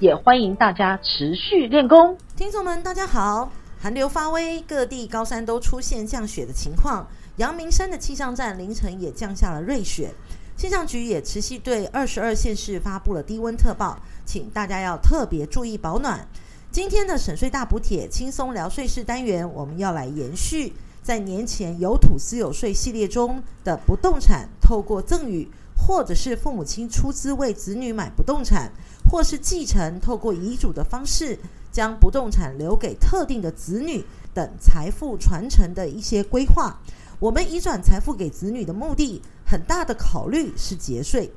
也欢迎大家持续练功。听众们，大家好！寒流发威，各地高山都出现降雪的情况。阳明山的气象站凌晨也降下了瑞雪。气象局也持续对二十二县市发布了低温特报，请大家要特别注意保暖。今天的省税大补贴轻松聊税事单元，我们要来延续在年前有土私有税系列中的不动产，透过赠与或者是父母亲出资为子女买不动产，或是继承透过遗嘱的方式将不动产留给特定的子女等财富传承的一些规划。我们移转财富给子女的目的，很大的考虑是节税。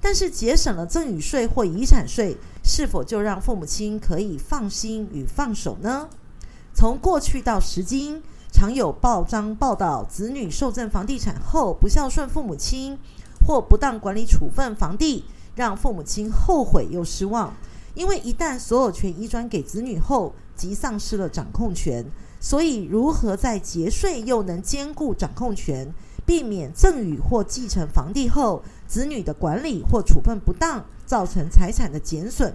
但是节省了赠与税或遗产税，是否就让父母亲可以放心与放手呢？从过去到时今，常有报章报道子女受赠房地产后不孝顺父母亲，或不当管理处分房地，让父母亲后悔又失望。因为一旦所有权移转给子女后，即丧失了掌控权。所以，如何在节税又能兼顾掌控权？避免赠与或继承房地后，子女的管理或处分不当，造成财产的减损，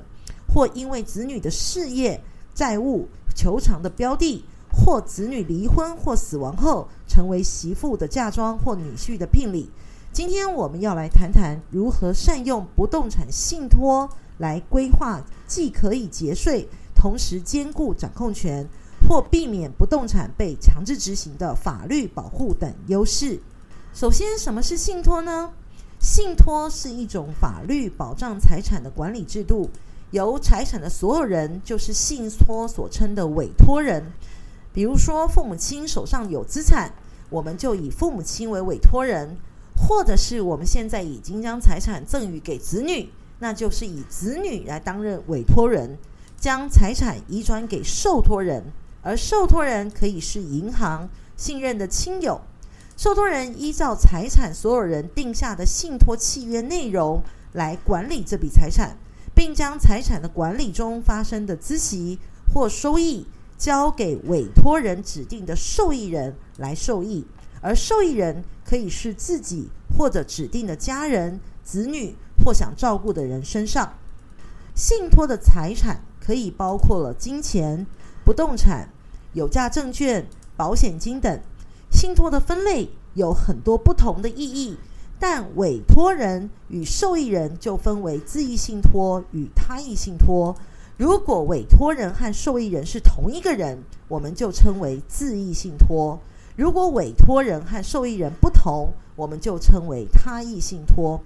或因为子女的事业、债务、求偿的标的，或子女离婚或死亡后，成为媳妇的嫁妆或女婿的聘礼。今天我们要来谈谈如何善用不动产信托来规划，既可以节税，同时兼顾掌控权，或避免不动产被强制执行的法律保护等优势。首先，什么是信托呢？信托是一种法律保障财产的管理制度，由财产的所有人就是信托所称的委托人。比如说，父母亲手上有资产，我们就以父母亲为委托人；或者是我们现在已经将财产赠与给子女，那就是以子女来担任委托人，将财产移转给受托人，而受托人可以是银行、信任的亲友。受托人依照财产所有人定下的信托契约内容来管理这笔财产，并将财产的管理中发生的孳息或收益交给委托人指定的受益人来受益，而受益人可以是自己或者指定的家人、子女或想照顾的人身上。信托的财产可以包括了金钱、不动产、有价证券、保险金等。信托的分类有很多不同的意义，但委托人与受益人就分为自益信托与他益信托。如果委托人和受益人是同一个人，我们就称为自益信托；如果委托人和受益人不同，我们就称为他益信托。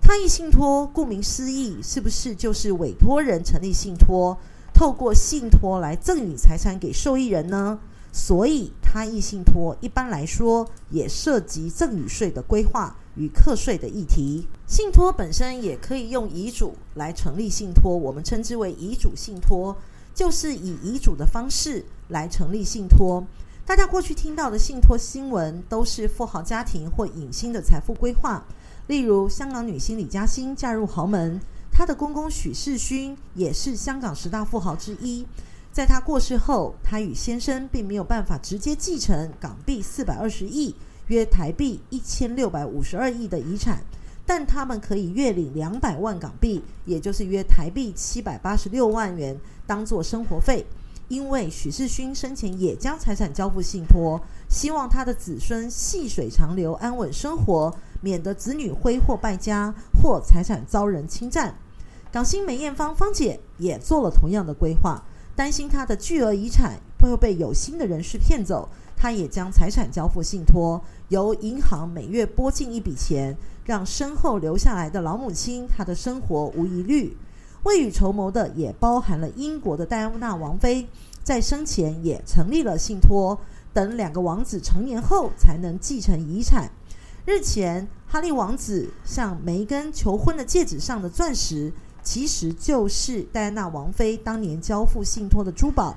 他益信托顾名思义，是不是就是委托人成立信托，透过信托来赠与财产给受益人呢？所以，他益信托一般来说也涉及赠与税的规划与课税的议题。信托本身也可以用遗嘱来成立信托，我们称之为遗嘱信托，就是以遗嘱的方式来成立信托。大家过去听到的信托新闻都是富豪家庭或影星的财富规划，例如香港女星李嘉欣嫁入豪门，她的公公许世勋也是香港十大富豪之一。在他过世后，他与先生并没有办法直接继承港币四百二十亿（约台币一千六百五十二亿）的遗产，但他们可以月领两百万港币，也就是约台币七百八十六万元，当做生活费。因为许世勋生前也将财产交付信托，希望他的子孙细水长流、安稳生活，免得子女挥霍败家或财产遭人侵占。港星梅艳芳芳姐也做了同样的规划。担心他的巨额遗产会被有心的人士骗走，他也将财产交付信托，由银行每月拨进一笔钱，让身后留下来的老母亲她的生活无疑虑。未雨绸缪的也包含了英国的戴安娜王妃，在生前也成立了信托，等两个王子成年后才能继承遗产。日前，哈利王子向梅根求婚的戒指上的钻石。其实就是戴安娜王妃当年交付信托的珠宝。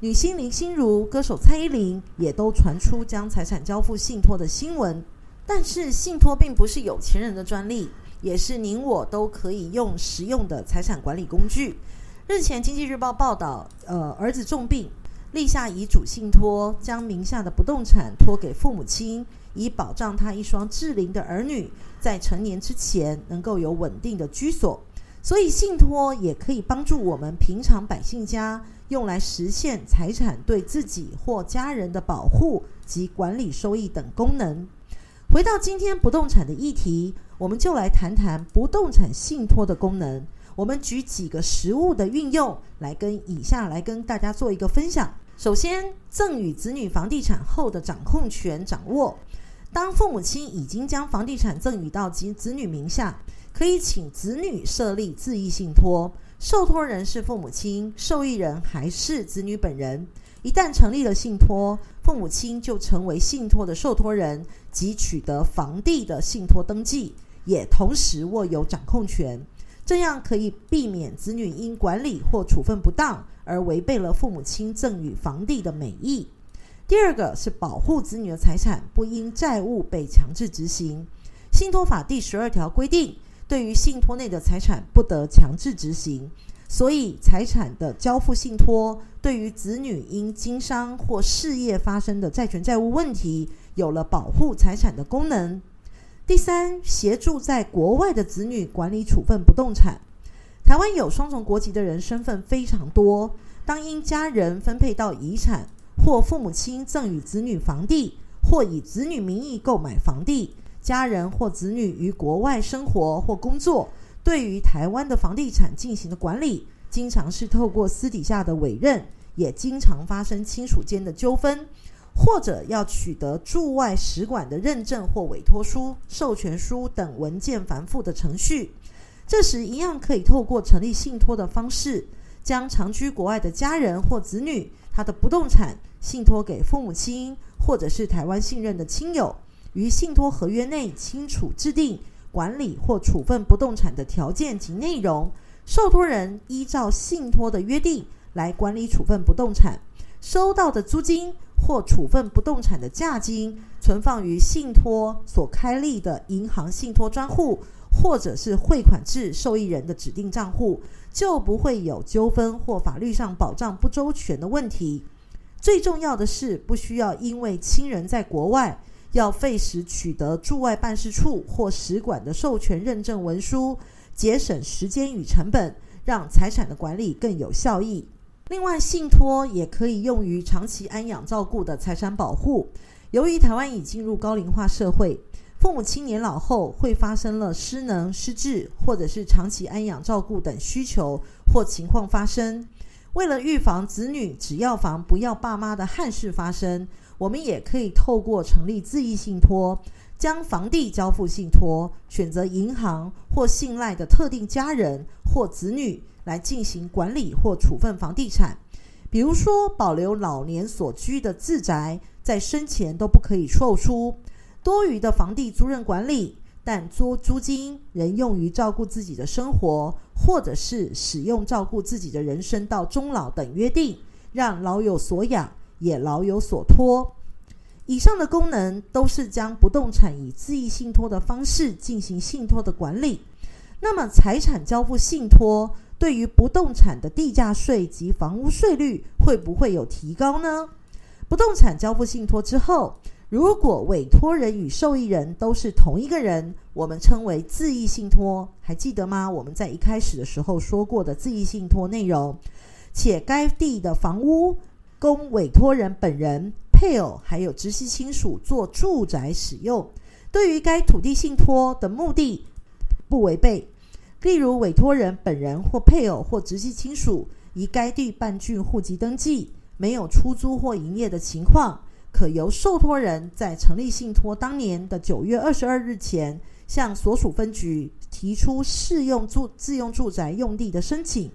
女星林心如、歌手蔡依林也都传出将财产交付信托的新闻。但是，信托并不是有钱人的专利，也是您我都可以用实用的财产管理工具。日前，《经济日报》报道，呃，儿子重病，立下遗嘱信托，将名下的不动产托给父母亲，以保障他一双适龄的儿女在成年之前能够有稳定的居所。所以，信托也可以帮助我们平常百姓家用来实现财产对自己或家人的保护及管理收益等功能。回到今天不动产的议题，我们就来谈谈不动产信托的功能。我们举几个实物的运用来跟以下来跟大家做一个分享。首先，赠与子女房地产后的掌控权掌握。当父母亲已经将房地产赠与到及子女名下，可以请子女设立自益信托，受托人是父母亲，受益人还是子女本人。一旦成立了信托，父母亲就成为信托的受托人及取得房地的信托登记，也同时握有掌控权。这样可以避免子女因管理或处分不当而违背了父母亲赠与房地的美意。第二个是保护子女的财产不因债务被强制执行。信托法第十二条规定，对于信托内的财产不得强制执行，所以财产的交付信托对于子女因经商或事业发生的债权债务问题，有了保护财产的功能。第三，协助在国外的子女管理处分不动产。台湾有双重国籍的人身份非常多，当因家人分配到遗产，或父母亲赠与子女房地，或以子女名义购买房地，家人或子女于国外生活或工作，对于台湾的房地产进行的管理，经常是透过私底下的委任，也经常发生亲属间的纠纷。或者要取得驻外使馆的认证或委托书、授权书等文件繁复的程序，这时一样可以透过成立信托的方式，将长居国外的家人或子女他的不动产信托给父母亲或者是台湾信任的亲友，于信托合约内清楚制定管理或处分不动产的条件及内容，受托人依照信托的约定来管理处分不动产，收到的租金。或处分不动产的价金存放于信托所开立的银行信托专户，或者是汇款至受益人的指定账户，就不会有纠纷或法律上保障不周全的问题。最重要的是，不需要因为亲人在国外，要费时取得驻外办事处或使馆的授权认证文书，节省时间与成本，让财产的管理更有效益。另外，信托也可以用于长期安养照顾的财产保护。由于台湾已进入高龄化社会，父母亲年老后会发生了失能、失智，或者是长期安养照顾等需求或情况发生。为了预防子女只要房不要爸妈的憾事发生，我们也可以透过成立自益信托，将房地交付信托，选择银行或信赖的特定家人或子女。来进行管理或处分房地产，比如说保留老年所居的自宅，在生前都不可以售出；多余的房地租赁管理，但租租金仍用于照顾自己的生活，或者是使用照顾自己的人生到终老等约定，让老有所养，也老有所托。以上的功能都是将不动产以自益信托的方式进行信托的管理。那么财产交付信托。对于不动产的地价税及房屋税率会不会有提高呢？不动产交付信托之后，如果委托人与受益人都是同一个人，我们称为自益信托，还记得吗？我们在一开始的时候说过的自益信托内容，且该地的房屋供委托人本人、配偶还有直系亲属做住宅使用，对于该土地信托的目的不违背。例如，委托人本人或配偶或直系亲属于该地办竣户籍登记，没有出租或营业的情况，可由受托人在成立信托当年的九月二十二日前，向所属分局提出适用住自用住宅用地的申请，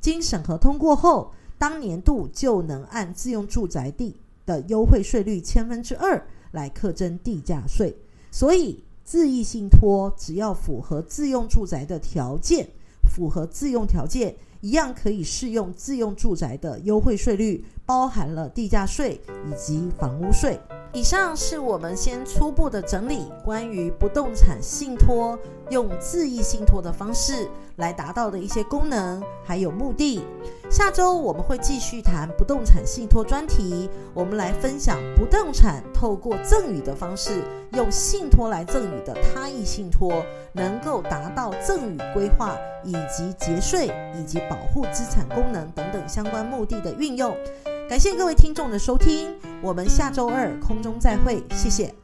经审核通过后，当年度就能按自用住宅地的优惠税率千分之二来课征地价税。所以，自益信托只要符合自用住宅的条件，符合自用条件，一样可以适用自用住宅的优惠税率，包含了地价税以及房屋税。以上是我们先初步的整理，关于不动产信托用自益信托的方式来达到的一些功能还有目的。下周我们会继续谈不动产信托专题，我们来分享不动产透过赠与的方式，用信托来赠与的他益信托，能够达到赠与规划以及节税以及保护资产功能等等相关目的的运用。感谢各位听众的收听，我们下周二空中再会，谢谢。